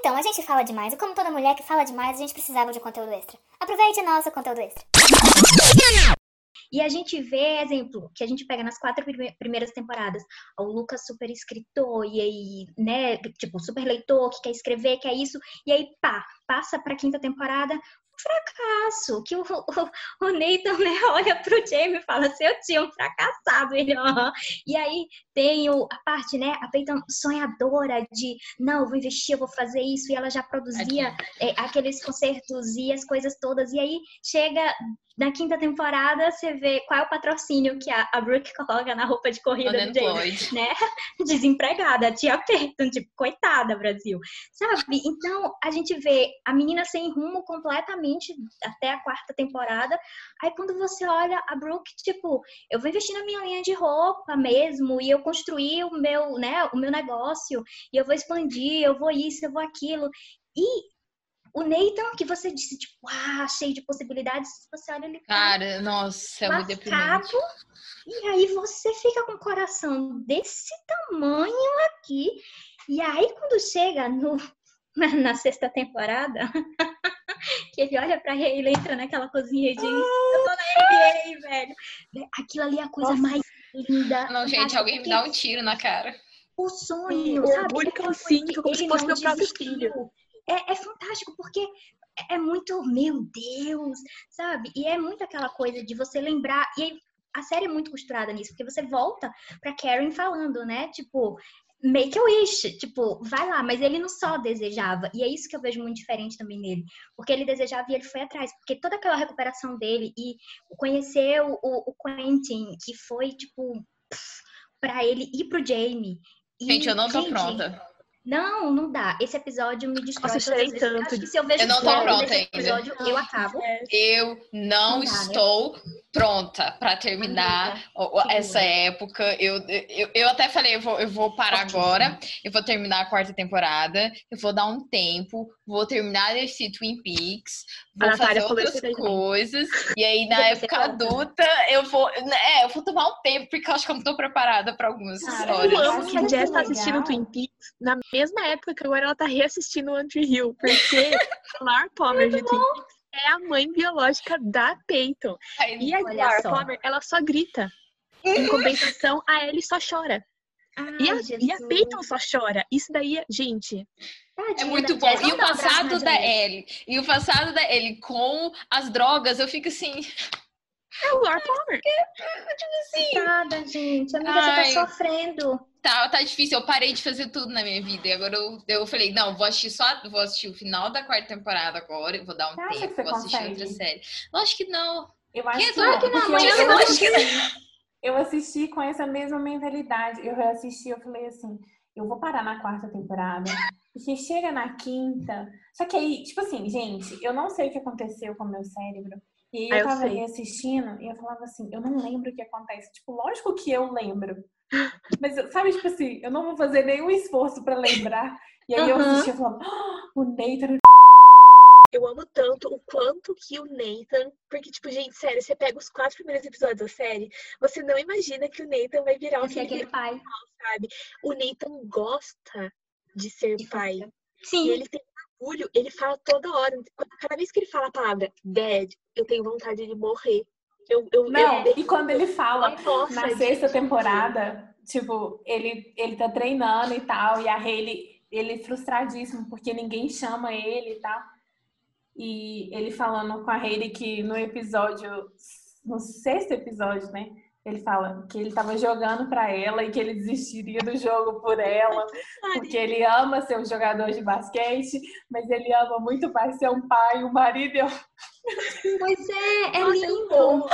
Então, a gente fala demais, e como toda mulher que fala demais, a gente precisava de conteúdo extra. Aproveite nosso conteúdo extra. E a gente vê, exemplo, que a gente pega nas quatro primeiras temporadas, o Lucas super escritor, e aí, né, tipo, super leitor, que quer escrever, que é isso, e aí, pá, passa pra quinta temporada, fracasso, que o, o, o Nathan né, olha pro Jamie e fala assim, eu tinha um fracassado, ele. E aí tem o, a parte, né, a Peyton sonhadora de, não, vou investir, eu vou fazer isso, e ela já produzia é, aqueles concertos e as coisas todas, e aí chega na quinta temporada, você vê qual é o patrocínio que a, a Brooke coloca na roupa de corrida do James, né? Desempregada, tia Peyton, tipo, coitada, Brasil. Sabe? Então, a gente vê a menina sem rumo completamente até a quarta temporada. Aí, quando você olha a Brooke, tipo, eu vou investir na minha linha de roupa mesmo, e eu construir o meu, né, o meu negócio, e eu vou expandir, eu vou isso, eu vou aquilo. E o Nathan, que você disse, tipo, ah, cheio de possibilidades, você olha ele. Tá Cara, nossa, é muito deprimente. E aí você fica com o coração desse tamanho aqui. E aí, quando chega no, na, na sexta temporada, que ele olha pra ele, entra naquela cozinha e diz: Eu tô na NBA, velho. Aquilo ali é a coisa nossa. mais linda. Não, gente, alguém me dá um tiro na cara. O sonho, o sabe? orgulho que eu sinto, como se fosse meu próprio filho é, é fantástico, porque é muito, meu Deus, sabe? E é muito aquela coisa de você lembrar. E a série é muito costurada nisso, porque você volta pra Karen falando, né? Tipo, make a wish, tipo, vai lá, mas ele não só desejava, e é isso que eu vejo muito diferente também nele, porque ele desejava e ele foi atrás, porque toda aquela recuperação dele e conhecer o, o, Quentin, que foi, tipo, para ele ir pro Jamie. Gente, eu não tô gente, pronta. Não, não dá. Esse episódio me destrói. Nossa, eu tanto. Acho que se eu vejo eu não tô pronta ainda. episódio, eu acabo. Eu não, não dá, né? Pronta para terminar essa época. Eu, eu, eu até falei, eu vou, eu vou parar agora. Eu vou terminar a quarta temporada. Eu vou dar um tempo. Vou terminar esse Twin Peaks. Vou fazer outras coisas. E aí, na época adulta, eu vou. É, eu vou tomar um tempo, porque eu acho que eu não tô preparada para algumas Cara, histórias. Eu amo que a Jess tá assistindo Twin Peaks na mesma época que agora ela tá reassistindo One Tree Hill, porque Laura Palmer de Twin Peaks é a mãe biológica da Peyton. Ai, e a Laura Palmer, ela só grita. Em compensação, a Ellie só chora. Ai, e, a, e, a, Peyton só chora. Isso daí, é, gente. é muito bom. E o passado da Ellie. E o passado da Ellie com as drogas, eu fico assim. É o Laura Palmer. Tipo assim. Nada, gente. Amiga, Ai. você tá sofrendo tá, tá difícil. Eu parei de fazer tudo na minha vida. E agora eu, eu falei, não, vou assistir só, vou assistir o final da quarta temporada agora, eu vou dar um você tempo, vou assistir consegue? outra série. Lógico que não. Eu acho que, que não. Que não, eu, eu, acho que não. Eu assisti com essa mesma mentalidade. Eu reassisti, eu falei assim, eu vou parar na quarta temporada. Porque chega na quinta. Só que aí, tipo assim, gente, eu não sei o que aconteceu com o meu cérebro. E aí eu, eu tava aí assistindo e eu falava assim, eu não lembro o que acontece. Tipo, lógico que eu lembro. Mas, sabe, tipo assim, eu não vou fazer nenhum esforço pra lembrar. E aí uhum. eu assistia e falava, oh, o Nathan. Eu amo tanto o quanto que o Nathan. Porque, tipo, gente, sério, você pega os quatro primeiros episódios da série, você não imagina que o Nathan vai virar aquele, aquele pai. sabe? O Nathan gosta de ser pai. Sim. E ele tem orgulho, ele fala toda hora. Cada vez que ele fala a palavra dad, eu tenho vontade de morrer. Eu, eu, não, eu... e quando ele fala Nossa, na sexta temporada, tipo, ele, ele tá treinando e tal, e a Hayley, ele é frustradíssimo porque ninguém chama ele e tal. E ele falando com a Hayley que no episódio, no sexto episódio, né? Ele fala que ele estava jogando para ela e que ele desistiria do jogo por ela, porque ele ama ser um jogador de basquete, mas ele ama muito mais ser um pai, um marido. Pois é, é lindo.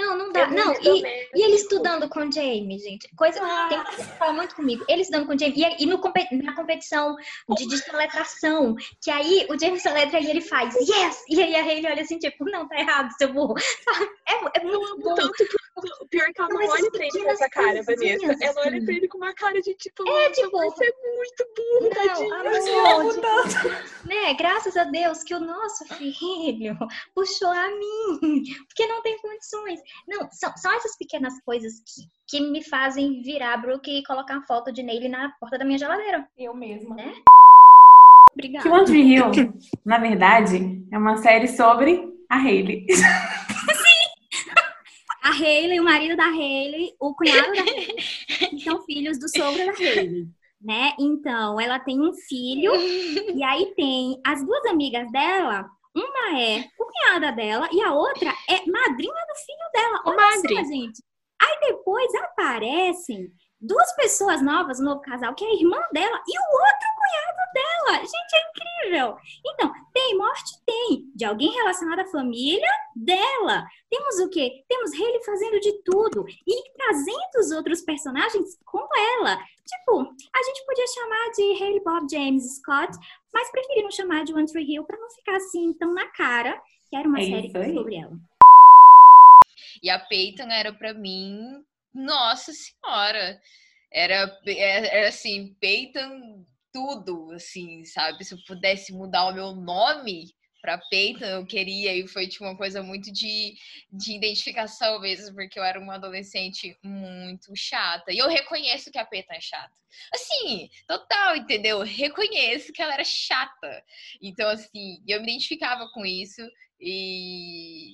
Não, não dá. É não, e, e ele estudando com o Jamie, gente. Coisa ah. tem que falar muito comigo. Ele estudando com o Jamie. E, e no, na competição de desletração, que aí o Jamie soletra e ele faz yes! E aí a Hayley olha assim, tipo, não, tá errado, seu burro. É, é muito bom. Tanto que o pior é que ela não, não olha pra ele com essa cara, Vanessa. Assim. Ela olha pra ele com uma cara de tipo, é, tipo, você é muito burro, não, tadinho. né? Graças a Deus que o nosso filho puxou a mim, porque não tem condições. Não, são, são essas pequenas coisas que, que me fazem virar Brook e colocar uma foto de Neile na porta da minha geladeira. Eu mesma. Né? Obrigada. Que One Tree Hill, na verdade, é uma série sobre a Hailey. A Hailey, o marido da Hailey, o cunhado da Hailey, são filhos do sogro da Hailey, né? Então, ela tem um filho, e aí tem as duas amigas dela, uma é cunhada dela e a outra é madrinha do filho dela. Olha Madre. só, gente. Aí depois aparecem duas pessoas novas, um novo casal, que é a irmã dela e o outro dela. Gente, é incrível. Então, tem morte? Tem. De alguém relacionado à família dela. Temos o quê? Temos Hayley fazendo de tudo e trazendo os outros personagens com ela. Tipo, a gente podia chamar de Hayley Bob James Scott, mas preferi não chamar de One Tree Hill para não ficar assim tão na cara que era uma é série sobre ela. E a Peyton era para mim nossa senhora! Era, é, era assim, Peyton tudo, assim, sabe? Se eu pudesse mudar o meu nome para Peyton, eu queria, e foi tipo, uma coisa muito de, de identificação mesmo, porque eu era uma adolescente muito chata. E eu reconheço que a Peyton é chata. Assim, total, entendeu? Eu reconheço que ela era chata. Então, assim, eu me identificava com isso. E,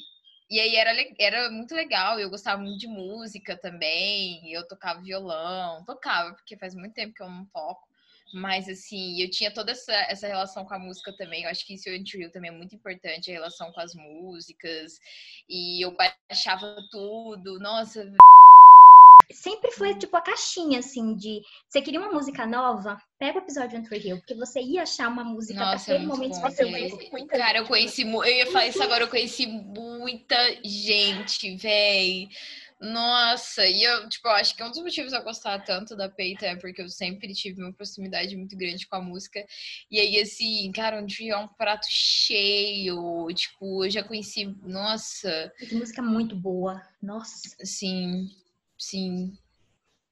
e aí era, era muito legal, eu gostava muito de música também, eu tocava violão, tocava, porque faz muito tempo que eu não toco. Mas assim, eu tinha toda essa, essa relação com a música também. Eu acho que isso em também é muito importante, a relação com as músicas. E eu baixava tudo. Nossa, sempre foi tipo a caixinha assim de você queria uma música nova, pega o episódio de Tree Hill, porque você ia achar uma música para aquele é momento específico. Cara, eu conheci, eu ia falar isso agora, eu conheci muita gente, véi. Nossa, e eu, tipo, acho que um dos motivos eu gostar tanto da Peita é porque eu sempre tive uma proximidade muito grande com a música. E aí, assim, cara, um dia é um prato cheio. Tipo, eu já conheci, nossa. Que música muito boa, nossa. Sim. Sim.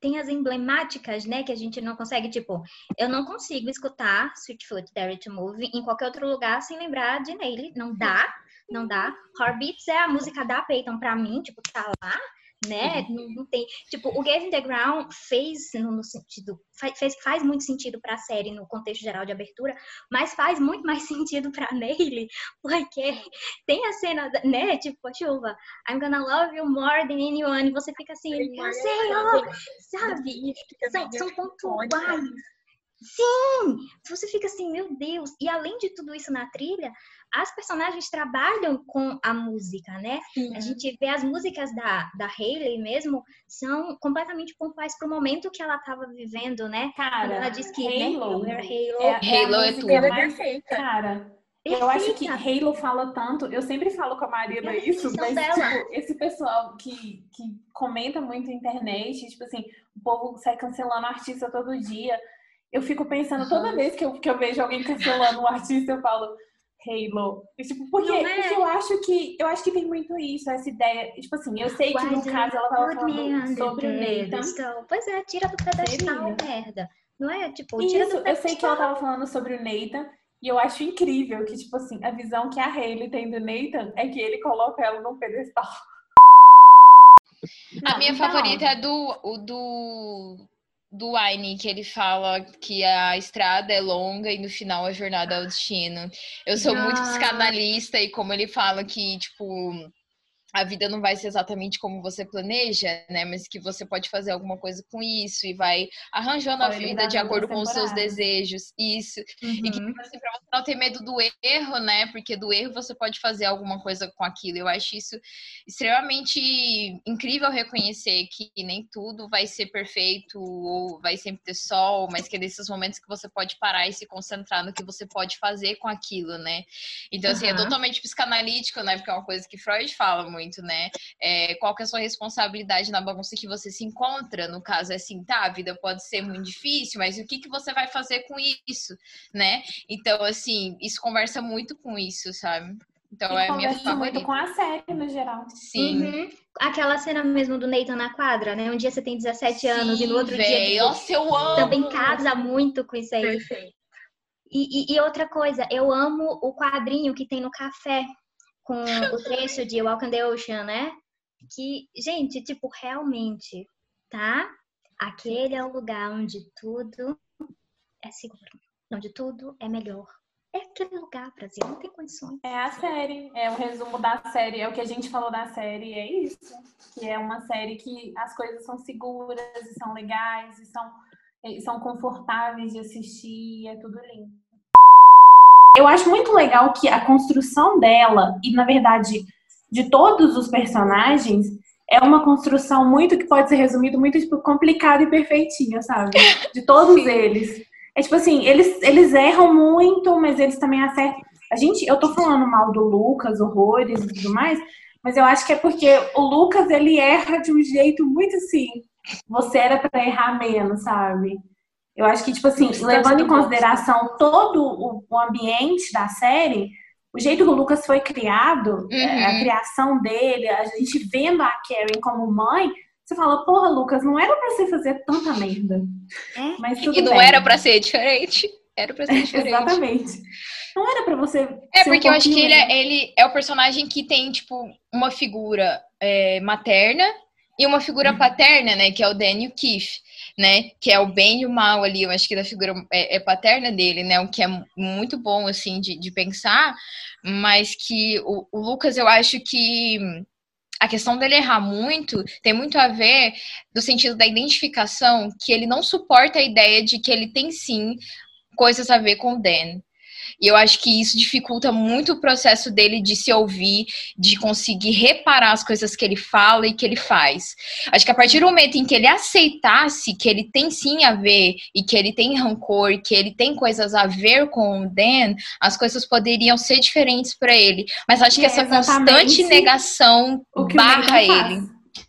Tem as emblemáticas, né, que a gente não consegue, tipo, eu não consigo escutar Sweetfoot, Dare to Move em qualquer outro lugar sem lembrar de Neile, não dá, não dá. Heartbeats é a música da Peyton pra mim, tipo, tá lá, né? Não, não, tem. Tipo, o Gavin DeGraw fez no, no sentido. Faz, faz muito sentido para a série no contexto geral de abertura, mas faz muito mais sentido para Neile, porque tem a cena, né? Tipo, a chuva, I'm gonna love you more than anyone. E você fica assim, eu sei, ó, sabe? São, são pontuais. Sim! Você fica assim, meu Deus! E além de tudo isso na trilha, as personagens trabalham com a música, né? Sim. A gente vê as músicas da, da Hayley mesmo, são completamente pontuais pro momento que ela estava vivendo, né? Cara, ela diz que Halo, né? Halo, é, é, Halo é tudo. É perfeita. Cara, eu acho que Halo fala tanto, eu sempre falo com a Marina é isso, mas tipo, esse pessoal que, que comenta muito na internet, tipo assim, o povo sai cancelando artista todo dia eu fico pensando, toda vez que eu, que eu vejo alguém cancelando um artista, eu falo Halo. E, tipo, porque, é. porque, eu acho que eu acho que tem muito isso, essa ideia. Tipo assim, eu sei que no caso ela tava falando sobre o Nathan. Pois é, tira do pedestal, merda. Não é? Tipo, tira isso, do pedestal. Eu sei que ela tava falando sobre o Nathan. E eu acho incrível que, tipo assim, a visão que a Hayley tem do Nathan é que ele coloca ela num pedestal. a minha então... favorita é do, o do do Wine, que ele fala que a estrada é longa e no final a jornada é o destino. Eu sou ah. muito psicanalista e como ele fala que, tipo, a vida não vai ser exatamente como você planeja, né? Mas que você pode fazer alguma coisa com isso e vai arranjando a vida de acordo com os seus desejos. Isso. Uhum. E que, uhum. assim, pra você não ter medo do erro, né? Porque do erro você pode fazer alguma coisa com aquilo. Eu acho isso extremamente incrível reconhecer que nem tudo vai ser perfeito ou vai sempre ter sol, mas que é desses momentos que você pode parar e se concentrar no que você pode fazer com aquilo, né? Então, assim, uhum. é totalmente psicanalítico, né? Porque é uma coisa que Freud fala muito muito, né? É, qual que é a sua responsabilidade na bagunça que você se encontra? No caso, é assim, tá, a vida pode ser muito difícil, mas o que, que você vai fazer com isso, né? Então, assim, isso conversa muito com isso, sabe? Então e é a minha favorita. muito com a série, no geral. Sim. Uhum. Aquela cena mesmo do Nathan na quadra, né? Um dia você tem 17 Sim, anos e no outro véio. dia... Nossa, eu amo! Também casa muito com isso aí. Perfeito. E, e, e, outra coisa, eu amo o quadrinho que tem no café, com o trecho de Walk on the Ocean, né? Que, gente, tipo, realmente, tá? Aquele é o lugar onde tudo é seguro, onde tudo é melhor, aquele lugar, Brasil, não tem condições. É a série, é o resumo da série, é o que a gente falou da série, é isso. Que é uma série que as coisas são seguras e são legais e são, e são confortáveis de assistir, é tudo lindo. Eu acho muito legal que a construção dela, e na verdade de todos os personagens, é uma construção muito que pode ser resumido muito tipo, complicada e perfeitinha, sabe? De todos eles. É tipo assim, eles, eles erram muito, mas eles também acertam. A gente, eu tô falando mal do Lucas, horrores e tudo mais, mas eu acho que é porque o Lucas ele erra de um jeito muito assim. Você era para errar menos, sabe? Eu acho que, tipo assim, levando em consideração todo o, ambiente da série, o jeito que o Lucas foi criado, é, uhum. a criação dele, a gente vendo a Karen como mãe, você fala, porra, Lucas, não era pra você fazer tanta merda. É? Mas tudo e não bem. era pra ser diferente. Era pra ser diferente. Exatamente. Não era pra você. É, porque um eu acho que ele é, ele é o personagem que tem, tipo, uma figura é, materna e uma figura uhum. paterna, né? Que é o Daniel Keith né? Que é o bem e o mal ali, eu acho que da figura é, é paterna dele, né? O que é muito bom, assim, de, de pensar, mas que o, o Lucas, eu acho que a questão dele errar muito tem muito a ver do sentido da identificação, que ele não suporta a ideia de que ele tem sim coisas a ver com o Dan. E eu acho que isso dificulta muito o processo dele de se ouvir, de conseguir reparar as coisas que ele fala e que ele faz. Acho que a partir do momento em que ele aceitasse que ele tem sim a ver e que ele tem rancor, que ele tem coisas a ver com o Dan, as coisas poderiam ser diferentes para ele. Mas acho que é essa constante negação barra ele.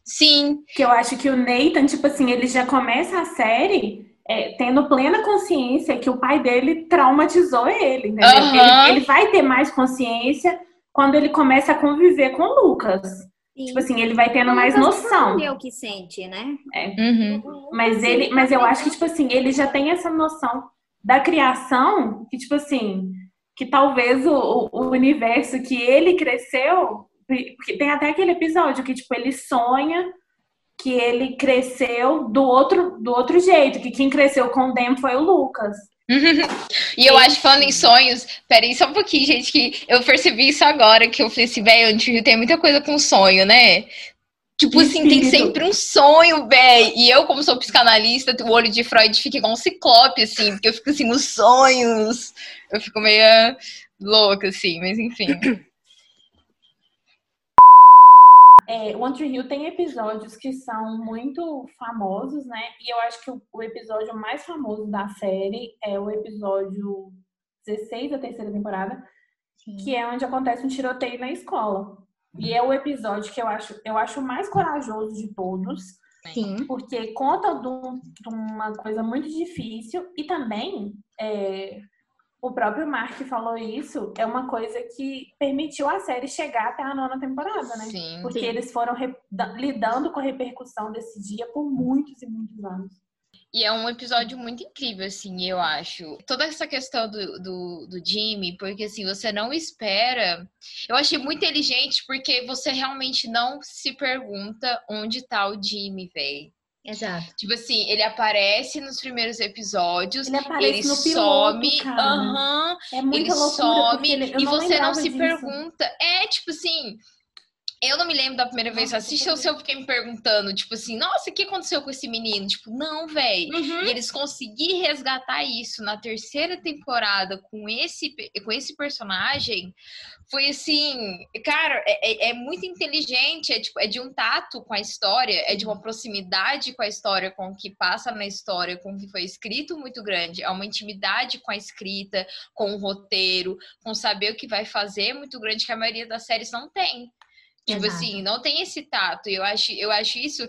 Sim. Que eu acho que o Nathan, tipo assim, ele já começa a série é, tendo plena consciência que o pai dele traumatizou ele, né? Uhum. Ele, ele, vai ter mais consciência quando ele começa a conviver com o Lucas. Sim. Tipo assim, ele vai tendo o mais noção. É o que sente, né? É. Uhum. Mas ele, mas eu acho que tipo assim, ele já tem essa noção da criação que tipo assim, que talvez o, o universo que ele cresceu, porque tem até aquele episódio que tipo ele sonha que ele cresceu do outro, do outro jeito, que quem cresceu com o Dem foi o Lucas. e eu acho, falando em sonhos, peraí só um pouquinho, gente, que eu percebi isso agora, que eu falei assim, velho, tem muita coisa com sonho, né? Tipo assim, tem sempre um sonho, velho. E eu, como sou psicanalista, o olho de Freud fica igual um ciclope, assim, porque eu fico assim, nos sonhos. Eu fico meio louca, assim, mas enfim. É, One Tree Hill tem episódios que são muito famosos, né? E eu acho que o, o, episódio mais famoso da série é o episódio 16 da terceira temporada, Sim. que é onde acontece um tiroteio na escola. E é o episódio que eu acho, eu acho o mais corajoso de todos. Sim. Porque conta de, de uma coisa muito difícil e também é, o próprio Mark falou isso, é uma coisa que permitiu a série chegar até a nona temporada, né? Sim, Porque sim. eles foram lidando com a repercussão desse dia por muitos e muitos anos. E é um episódio muito incrível, assim, eu acho. Toda essa questão do, do, do Jimmy, porque assim, você não espera. Eu achei muito inteligente porque você realmente não se pergunta onde tá o Jimmy, velho. Exato. Tipo assim, ele aparece nos primeiros episódios, ele, aparece ele no some, piloto, uhum, é ele some ele, e você não se disso. pergunta. É tipo assim, eu não me lembro da primeira vez que assisti, ou se eu fiquei me perguntando, tipo assim, nossa, o que aconteceu com esse menino? Tipo, não, velho. Uhum. E eles conseguiram resgatar isso na terceira temporada com esse, com esse personagem. Foi assim, cara, é, é, é muito inteligente, é, tipo, é de um tato com a história, é de uma proximidade com a história, com o que passa na história, com o que foi escrito muito grande. É uma intimidade com a escrita, com o roteiro, com saber o que vai fazer muito grande que a maioria das séries não tem. Tipo Exato. assim, não tem esse tato. Eu acho, eu acho isso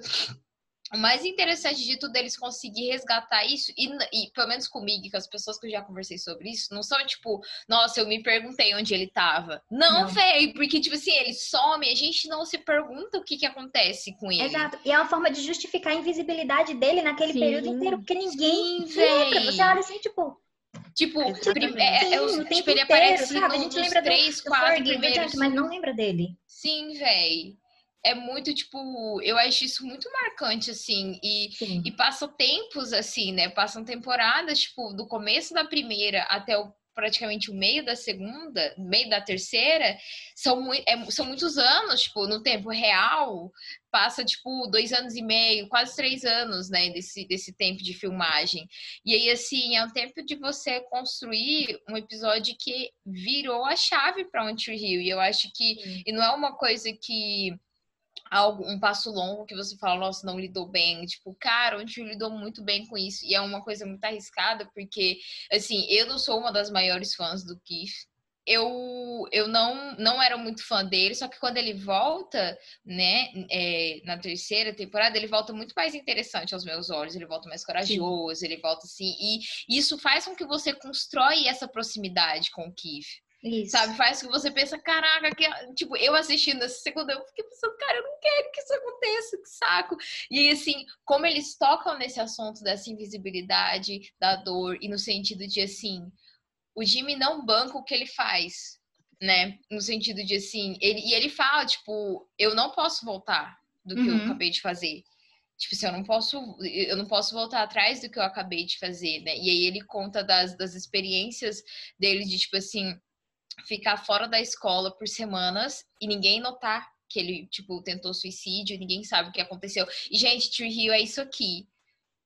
o mais interessante de tudo eles conseguir resgatar isso, e, e, pelo menos comigo, com as pessoas que eu já conversei sobre isso, não são tipo, nossa, eu me perguntei onde ele tava. Não, não. porque, tipo assim, ele some, a gente não se pergunta o que que acontece com ele. Exato, e é uma forma de justificar a invisibilidade dele naquele Sim. período inteiro, porque ninguém Sim, lembra. Você olha assim, tipo, Tipo, é, é, é, o, tipo, ele aparece sabe? a gente lembra três, do, quatro do primeiros... mas não lembra dele. Sim, véi. É muito, tipo, eu acho isso muito marcante, assim, e, e passam tempos, assim, né? Passam temporadas, tipo, do começo da primeira até o praticamente o meio da segunda, meio da terceira, são, muito, é, são muitos anos, tipo, no tempo real, passa, tipo, dois anos e meio, quase três anos, né, desse, desse tempo de filmagem. E aí, assim, é um tempo de você construir um episódio que virou a chave para One Tree Hill. E eu acho que, e não é uma coisa que algo, um passo longo que você fala, nossa, não lidou bem. Tipo, cara, onde lidou muito bem com isso. E é uma coisa muito arriscada, porque, assim, eu não sou uma das maiores fãs do Keith. Eu, eu não, não era muito fã dele, só que quando ele volta, né, é, na terceira temporada, ele volta muito mais interessante aos meus olhos, ele volta mais corajoso, Sim. ele volta assim, e isso faz com que você constrói essa proximidade com o Keith. Isso. Sabe? Faz que você pensa, caraca, que... tipo, eu assistindo essa segunda, eu fiquei pensando, cara, eu não quero que isso aconteça, que saco. E assim, como eles tocam nesse assunto dessa invisibilidade, da dor, e no sentido de assim, o Jimmy não banca o que ele faz, né? No sentido de assim, ele, e ele fala, tipo, eu não posso voltar do que uhum. eu acabei de fazer. Tipo assim, eu não posso, eu não posso voltar atrás do que eu acabei de fazer, né? E aí ele conta das, das experiências dele de, tipo assim, ficar fora da escola por semanas e ninguém notar que ele, tipo, tentou suicídio, ninguém sabe o que aconteceu. E, gente, Tree Hill é isso aqui.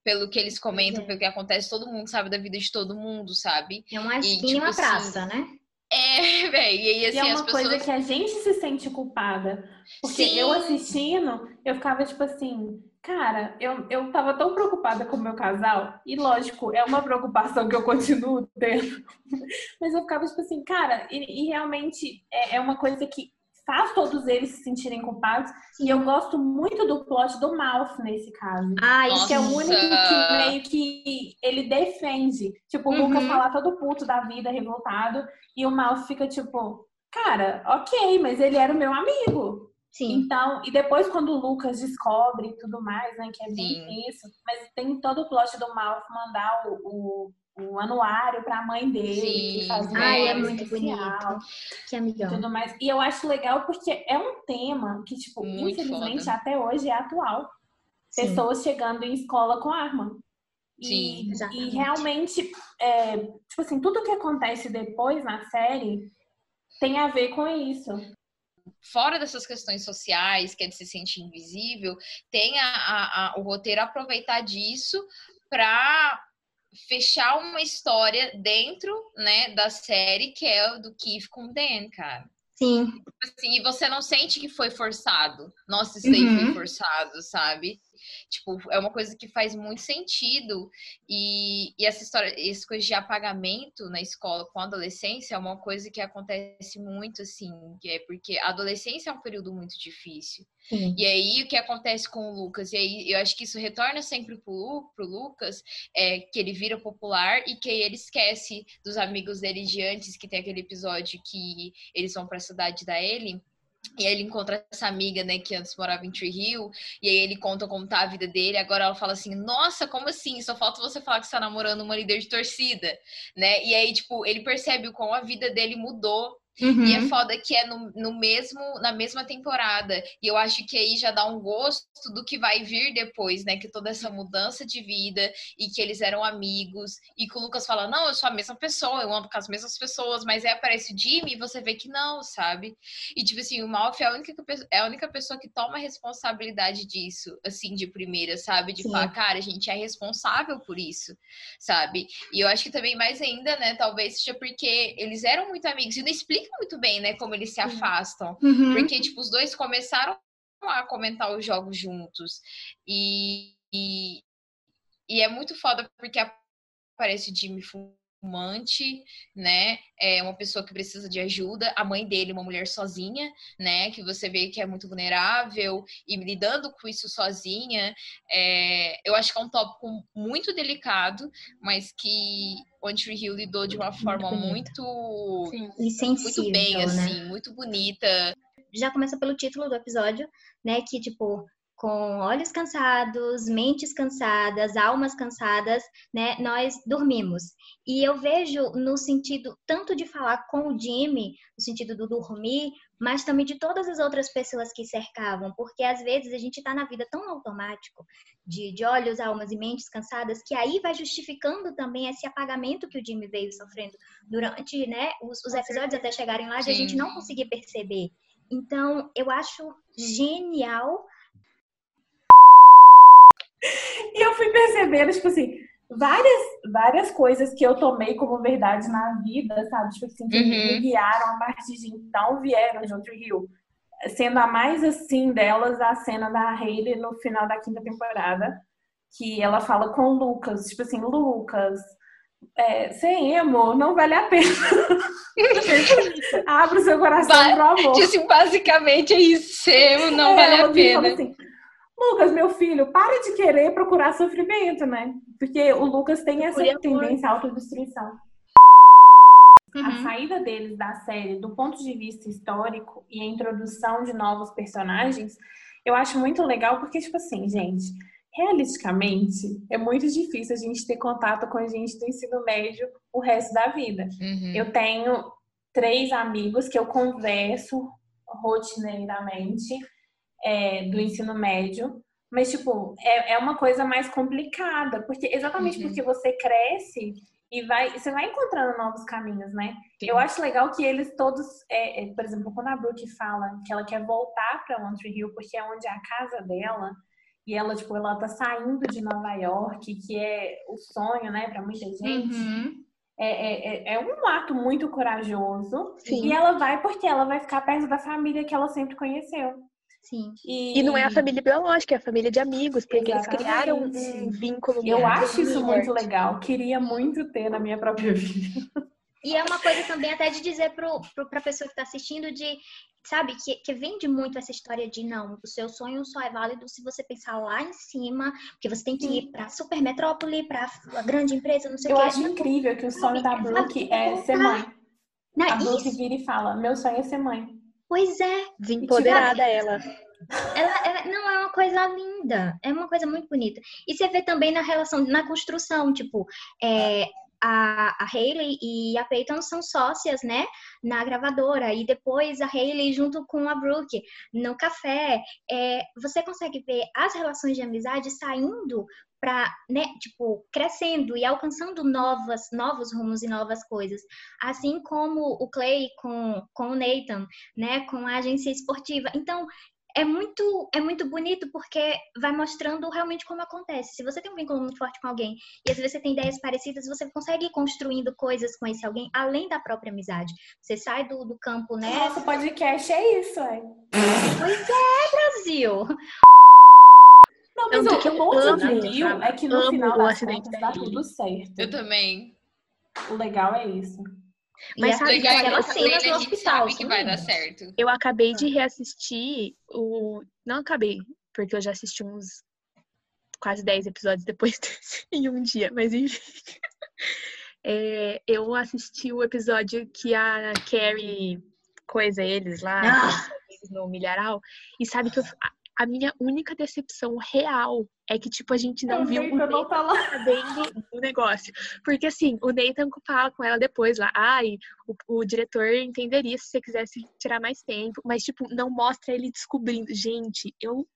Pelo que eles comentam, é. pelo que acontece, todo mundo sabe da vida de todo mundo, sabe? É uma esquina tipo, uma praça, assim, né? É, velho. E, assim, e é uma pessoas... coisa que a gente se sente culpada. Porque Sim. eu assistindo, eu ficava tipo assim, Cara, eu, eu tava tão preocupada com o meu casal, e lógico, é uma preocupação que eu continuo tendo, mas eu ficava tipo assim, cara, e, e realmente é, é, uma coisa que faz todos eles se sentirem culpados, e eu gosto muito do plot do Mouth nesse caso. Ah, isso que é o único que meio que ele defende. Tipo, o uhum. Lucas tá lá todo puto da vida, revoltado, e o Mouth fica tipo, cara, ok, mas ele era o meu amigo. Sim. Então, e depois quando o Lucas descobre e tudo mais, né, que é bem isso, mas tem todo o plot do Malf mandar o, o, o anuário para a mãe dele, Sim. que Ai, é muito bonito. Que amigão. Tudo mais. E eu acho legal porque é um tema que, tipo, muito infelizmente foda. até hoje é atual. Sim. Pessoas chegando em escola com arma. Sim, e, e realmente, é, tipo assim, tudo que acontece depois na série tem a ver com isso fora dessas questões sociais, que é de se sentir invisível, tem a, a, a, o roteiro aproveitar disso para fechar uma história dentro, né, da série que é do Keith com o Dan, cara. Sim. Assim, e você não sente que foi forçado. Nossa, isso uhum. foi forçado, sabe? Tipo, é uma coisa que faz muito sentido. E, e essa história, essa coisa de apagamento na escola com a adolescência é uma coisa que acontece muito, assim, é porque a adolescência é um período muito difícil. Sim. E aí, o que acontece com o Lucas? E aí, eu acho que isso retorna sempre pro, pro Lucas, é que ele vira popular e que aí ele esquece dos amigos dele de antes, que tem aquele episódio que eles vão pra cidade da Ellie e aí ele encontra essa amiga, né, que antes morava em Tree Hill, e aí ele conta como tá a vida dele, agora ela fala assim, nossa, como assim? Só falta você falar que você tá namorando uma líder de torcida, né? E aí, tipo, ele percebe como a vida dele mudou Uhum. E é foda que é no, no, mesmo, na mesma temporada. E eu acho que aí já dá um gosto do que vai vir depois, né? Que toda essa mudança de vida e que eles eram amigos. E que o Lucas fala: Não, eu sou a mesma pessoa, eu ando com as mesmas pessoas, mas aí aparece o Jimmy e você vê que não, sabe? E tipo assim, o Malf é a única, é a única pessoa que toma responsabilidade disso, assim, de primeira, sabe? De Sim. falar, cara, a gente é responsável por isso, sabe? E eu acho que também mais ainda, né? Talvez seja porque eles eram muito amigos e não explica muito bem, né, como eles se afastam. Uhum. Porque, tipo, os dois começaram a comentar os jogos juntos. E, e, e é muito foda porque aparece o Jimmy fumante, né? É uma pessoa que precisa de ajuda, a mãe dele, uma mulher sozinha, né? Que você vê que é muito vulnerável e lidando com isso sozinha. É... eu acho que é um tópico muito delicado, mas que o Tree Hill lidou de uma forma muito, muito, muito bem, né? assim, muito bonita. Já começa pelo título do episódio, né? Que tipo com olhos cansados, mentes cansadas, almas cansadas, né, nós dormimos. E eu vejo no sentido tanto de falar com o Jimmy, no sentido do dormir, mas também de todas as outras pessoas que cercavam, porque às vezes a gente está na vida tão automático, de, de olhos, almas e mentes cansadas, que aí vai justificando também esse apagamento que o Jimmy veio sofrendo durante né, os, os episódios até chegarem lá, de a gente não conseguir perceber. Então, eu acho genial. E eu fui percebendo, tipo assim, várias, várias coisas que eu tomei como verdade na vida, sabe? Tipo assim, que uhum. me guiaram a partir de então vieram de Outro Rio. Sendo a mais assim delas, a cena da Hayley no final da quinta temporada, que ela fala com o Lucas, tipo assim, Lucas, é, ser emo não vale a pena. Abre o seu coração ba pro amor. Assim, basicamente é isso, ser emo não é, vale a pena. Assim, Lucas, meu filho, para de querer procurar sofrimento, né? Porque o Lucas tem essa tendência à autodestruição. Uhum. A saída deles da série, do ponto de vista histórico e a introdução de novos personagens, eu acho muito legal, porque, tipo assim, gente, realisticamente, é muito difícil a gente ter contato com a gente do ensino médio o resto da vida. Uhum. Eu tenho três amigos que eu converso rotineiramente é, do ensino médio, mas, tipo, é, é uma coisa mais complicada, porque exatamente uhum. porque você cresce e vai, você vai encontrando novos caminhos, né? Sim. Eu acho legal que eles todos, é, é, por exemplo, quando a Brooke fala que ela quer voltar para One Tree Hill porque é onde é a casa dela, e ela, tipo, ela tá saindo de Nova York, que é o sonho, né, para muita gente. Uhum. É, é, é, é, um ato muito corajoso. Sim. E ela vai porque ela vai ficar perto da família que ela sempre conheceu. Sim. E, e não é a família biológica, é a família de amigos, porque Exatamente. eles criaram um vínculo. Eu acho isso muito legal. Queria muito ter na minha própria vida. E é uma coisa também até de dizer para a pessoa que está assistindo de, sabe, que, que vende muito essa história de não, o seu sonho só é válido se você pensar lá em cima, porque você tem que ir para super metrópole, para a grande empresa, não sei o que. Eu acho incrível que o sonho da Brooke é ser mãe. Não, a Brooke vira e fala, meu sonho é ser mãe. Pois é. Desempoderada ela. Ela, ela, não é uma coisa linda, é uma coisa muito bonita. E você vê também na relação, na construção, tipo, é, a, a Hayley e a Peyton são sócias, né, na gravadora, e depois a Hayley junto com a Brooke no café. É, você consegue ver as relações de amizade saindo para, né, tipo, crescendo e alcançando novas, novos rumos e novas coisas. Assim como o Clay com, com o Nathan, né, com a agência esportiva. Então, é muito, é muito bonito porque vai mostrando realmente como acontece. Se você tem um vínculo muito forte com alguém e às vezes você tem ideias parecidas, você consegue ir construindo coisas com esse alguém além da própria amizade. Você sai do, do campo, né? Nosso podcast é isso, é. Pois é, Brasil! Não, mas o que eu bom de é que no final das contas dá tudo certo. Eu também. O legal é isso. Mas sabe, legal, aquelas cenas no hospital. Sabe que vai dar certo. Eu acabei de reassistir o. Não acabei, porque eu já assisti uns quase 10 episódios depois desse, em um dia, mas enfim. É, eu assisti o episódio que a Carrie coisa eles lá ah. no milharal e sabe que eu, a minha única decepção real é que, tipo, a gente não viu o Nathan tá sabendo do negócio. Porque, assim, o Nathan fala com ela depois lá, ai, o, o, diretor entenderia se você quisesse tirar mais tempo, mas, tipo, não mostra ele descobrindo. Gente, eu...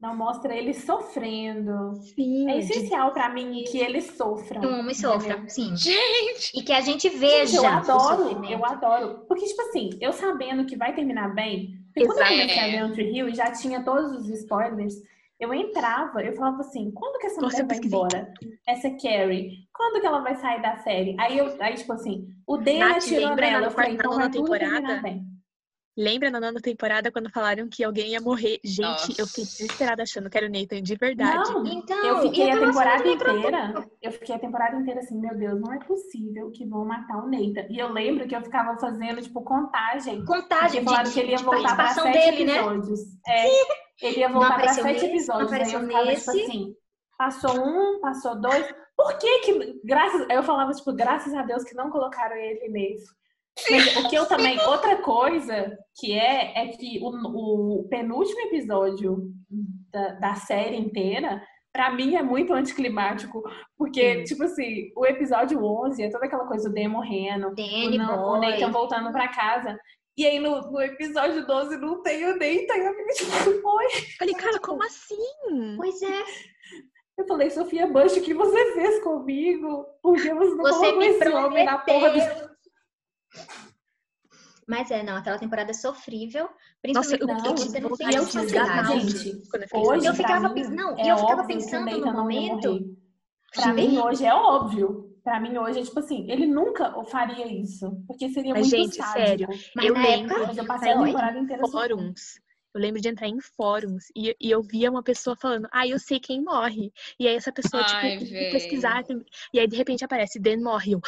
Não mostra ele sofrendo. Sim. É essencial para mim que ele sofra. Um homem sofra, sim. Gente! E que a gente veja. Gente, eu adoro, eu adoro. Porque, tipo assim, eu sabendo que vai terminar bem, porque quando eu comecei a ver Country Hill e já tinha todos os spoilers, eu entrava, eu falava assim, quando que essa mulher vai embora? Essa Carrie, quando que ela vai sair da série? Aí eu, aí tipo assim, o Dana tirou dela, eu falei, então vai tudo terminar bem. Lembra na nona temporada quando falaram que alguém ia morrer? Gente, Nossa. eu fiquei desesperada achando que era o Nathan de verdade. Não, então, eu fiquei a temporada inteira. Eu fiquei a temporada inteira assim, meu Deus, não é possível que vão matar o Nathan. E eu lembro que eu ficava fazendo, tipo, contagem. Contagem. Falaram de, que ele ia voltar para sete dele, né? episódios. Né? É, ele ia voltar para sete nesse, episódios. Aí eu ficava, nesse. tipo assim, passou um, passou dois. Por que que, graças... Eu falava, tipo, graças a Deus que não colocaram ele nesse. Mas o que eu também. Outra coisa que é, é que o, o penúltimo episódio da, da série inteira, pra mim, é muito anticlimático. Porque, Sim. tipo assim, o episódio 11 é toda aquela coisa do Dan morrendo, Danny o, o Nathan voltando pra casa. E aí no, no, episódio 12 não tem o Nathan e a menina tipo, oi. Falei, cara, como assim? Pois é. Eu falei, Sofia Bush, o que você fez comigo? Porque você não você colocou esse homem na porra do... Mas é, não, aquela temporada é sofrível. Principalmente Nossa, não, você não tem eu gente, hoje, eu ficava, pensando, não, é eu ficava pensando no momento. Pra mim, hoje é óbvio. Pra mim, hoje é tipo assim, ele nunca faria isso. Porque seria Mas, muito gente, sádico. sério, Mas eu lembro. Eu passei a temporada inteira fóruns. Eu lembro de entrar em fóruns e, e, eu via uma pessoa falando, ah, eu sei quem morre. E aí essa pessoa, tipo, Ai, tipo, pesquisar. E aí, de repente, aparece, Dan morre. Eu,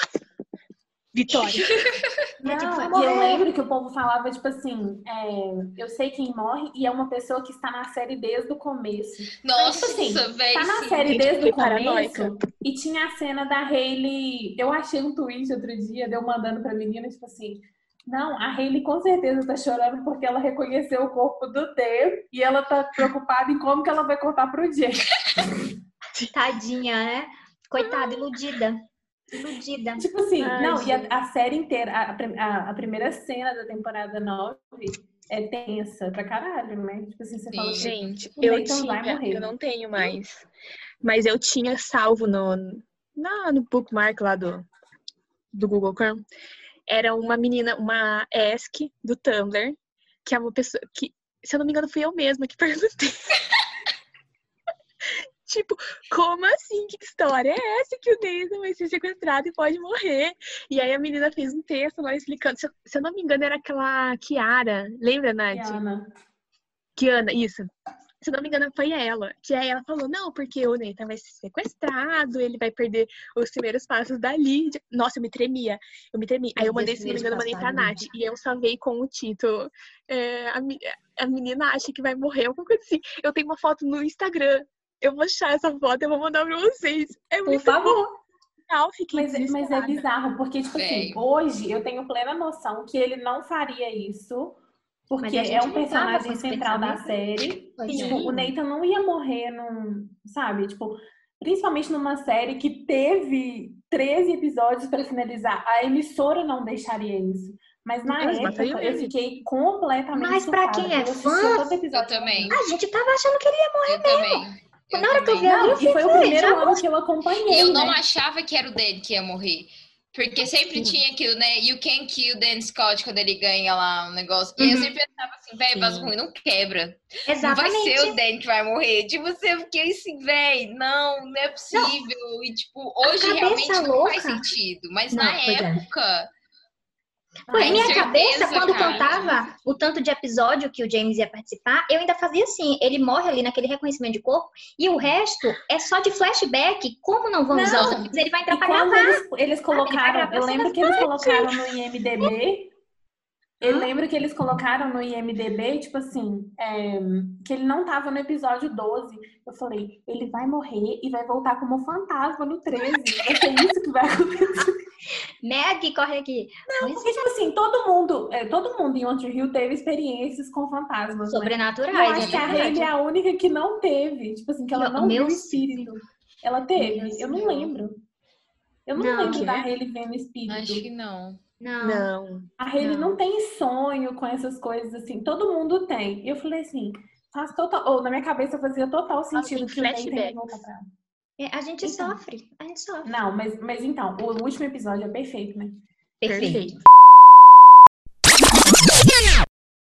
Vitória. Não, tipo, e eu lembro que o povo falava, tipo assim, é, eu sei quem morre e é uma pessoa que está na série desde o começo. Nossa, tipo assim, velho. Tá na série desde o começo e tinha a cena da Hayley. Eu achei um tweet outro dia, deu mandando pra menina, tipo assim. Não, a Hayley com certeza tá chorando porque ela reconheceu o corpo do Dave e ela tá preocupada em como que ela vai contar pro Jay. Tadinha, né? Coitada, iludida. Iludida. Tipo assim, Ai, não, gente. e a, a, série inteira, a, a, a, primeira cena da temporada 9 é tensa pra caralho, né? Tipo assim, você Sim. fala assim, gente, eu tinha, eu não tenho mais. Mas eu tinha salvo no, na, no bookmark lá do, do Google Chrome. Era uma menina, uma ESC do Tumblr, que é uma pessoa que, se eu não me engano, fui eu mesma que perguntei. Tipo, como assim? Que história é essa que o Nathan vai ser sequestrado e pode morrer? E aí a menina fez um texto lá explicando. Se eu, não me engano, era aquela Kiara. Lembra, Nath? Kiana. Kiana, isso. Se eu não me engano, foi ela. Que aí ela falou, não, porque o Nathan vai ser sequestrado, ele vai perder os primeiros passos da Lídia. Nossa, eu me tremia. Eu me tremia. Aí eu mandei, se não me engano, eu mandei pra Nath. E eu salvei com o título. É, a, a menina acha que vai morrer, alguma coisa assim. Eu tenho uma foto no Instagram eu vou achar essa foto e vou mandar pra vocês. É Por favor. Bom. Mas, é, mas, é bizarro, porque, tipo assim, hoje eu tenho plena noção que ele não faria isso, porque é um personagem central da série. e, tipo, o Nathan não ia morrer num. Sabe? Tipo, principalmente numa série que teve 13 episódios para finalizar. A emissora não deixaria isso. Mas na época eu fiquei completamente. Mas pra quem é fã, eu também. A gente tava achando que ele ia morrer eu mesmo. Também. Eu Na hora que eu vi não, e foi o primeiro ano que eu acompanhei. Eu né? não achava que era o Dan que ia morrer. Porque sempre Sim. tinha aquilo, né? You can kill Dan Scott quando ele ganha lá um negócio. Uhum. E eu uhum. sempre pensava assim, velho, mas ruim não quebra. Exatamente. Não vai ser o Dan que vai morrer. Tipo, você fiquei assim, velho, não, não é possível. Não. E, tipo, hoje realmente louca. não faz sentido. Mas não, na é. época. É Pô, em minha cabeça, quando cara. contava o tanto de episódio que o James ia participar, eu ainda fazia assim: ele morre ali naquele reconhecimento de corpo, e o resto é só de flashback. Como não vão não. usar os amigos? Ele vai entrar pra gravar. Eles, eles colocaram, eu lembro que eles colocaram no IMDB. Eu lembro que eles colocaram no IMDB, tipo assim, é, que ele não tava no episódio 12. Eu falei, ele vai morrer e vai voltar como fantasma no 13. Vai ser isso que vai acontecer. Meg, corre aqui. Não, porque, tipo assim, todo mundo, é, todo mundo em One Hill teve experiências com fantasmas. Né? Sobrenaturais. Né? Eu acho que a Hayley é a única que não teve. Tipo assim, que ela não viu espírito. Ela teve? Eu não lembro. Eu não, não lembro da Hayley vendo espírito. Acho que não. Não. não. A Hayley não. não. tem sonho com essas coisas assim. Todo mundo tem. E eu falei assim, faz total. Ou na minha cabeça fazia total sentido que o Nathan ia voltar pra é, a gente então, sofre, a gente sofre. Não, mas, mas então, o último episódio é perfeito, né? Perfeito. perfeito.